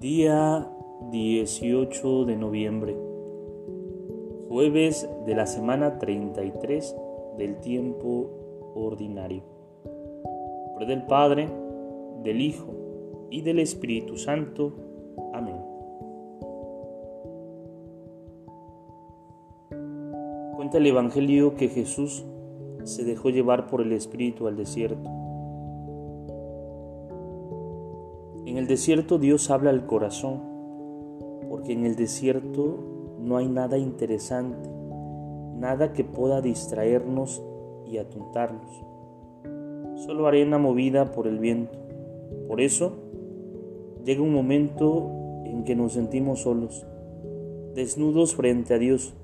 Día 18 de noviembre, jueves de la semana 33 del tiempo ordinario. Por del Padre, del Hijo y del Espíritu Santo. Amén. Cuenta el Evangelio que Jesús se dejó llevar por el Espíritu al desierto En el desierto Dios habla al corazón, porque en el desierto no hay nada interesante, nada que pueda distraernos y atontarnos. Solo arena movida por el viento. Por eso llega un momento en que nos sentimos solos, desnudos frente a Dios,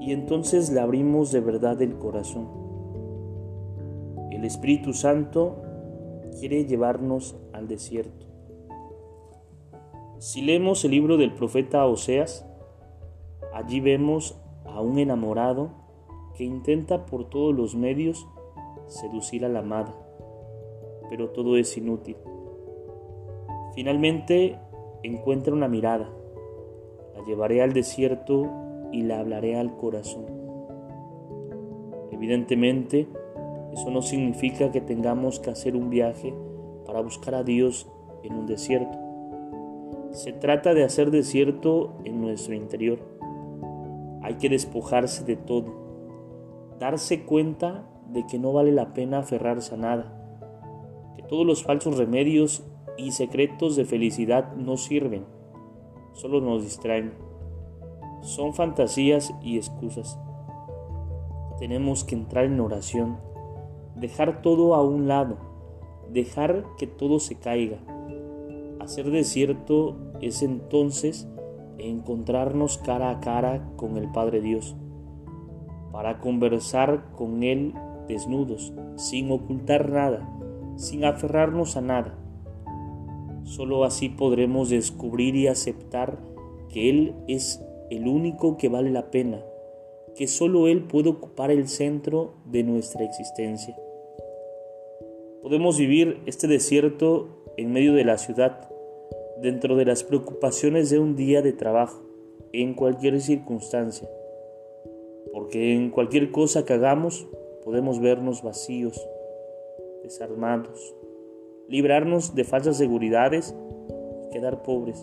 y entonces le abrimos de verdad el corazón. El Espíritu Santo quiere llevarnos al desierto. Si leemos el libro del profeta Oseas, allí vemos a un enamorado que intenta por todos los medios seducir a la amada, pero todo es inútil. Finalmente encuentra una mirada, la llevaré al desierto y la hablaré al corazón. Evidentemente, eso no significa que tengamos que hacer un viaje para buscar a Dios en un desierto. Se trata de hacer desierto en nuestro interior. Hay que despojarse de todo, darse cuenta de que no vale la pena aferrarse a nada, que todos los falsos remedios y secretos de felicidad no sirven, solo nos distraen. Son fantasías y excusas. Tenemos que entrar en oración dejar todo a un lado, dejar que todo se caiga. Hacer desierto es entonces encontrarnos cara a cara con el Padre Dios, para conversar con Él desnudos, sin ocultar nada, sin aferrarnos a nada. Solo así podremos descubrir y aceptar que Él es el único que vale la pena, que solo Él puede ocupar el centro de nuestra existencia. Podemos vivir este desierto en medio de la ciudad, dentro de las preocupaciones de un día de trabajo, en cualquier circunstancia, porque en cualquier cosa que hagamos podemos vernos vacíos, desarmados, librarnos de falsas seguridades y quedar pobres,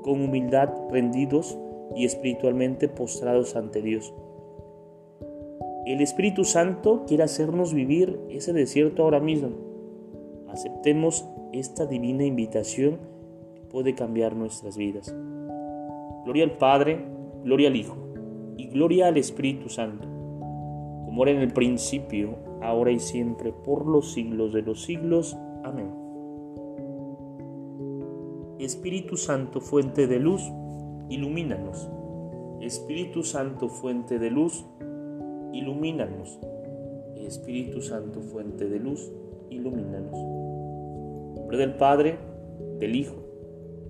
con humildad rendidos y espiritualmente postrados ante Dios. El Espíritu Santo quiere hacernos vivir ese desierto ahora mismo. Aceptemos esta divina invitación que puede cambiar nuestras vidas. Gloria al Padre, gloria al Hijo y gloria al Espíritu Santo, como era en el principio, ahora y siempre, por los siglos de los siglos. Amén. Espíritu Santo, fuente de luz, ilumínanos. Espíritu Santo, fuente de luz, ilumínanos. Espíritu Santo, fuente de luz, ilumínanos. En nombre del Padre, del Hijo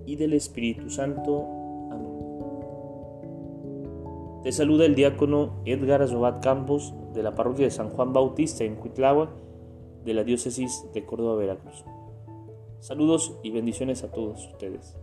y del Espíritu Santo. Amén. Te saluda el diácono Edgar Azobat Campos de la parroquia de San Juan Bautista en Cuitlagua de la diócesis de Córdoba, Veracruz. Saludos y bendiciones a todos ustedes.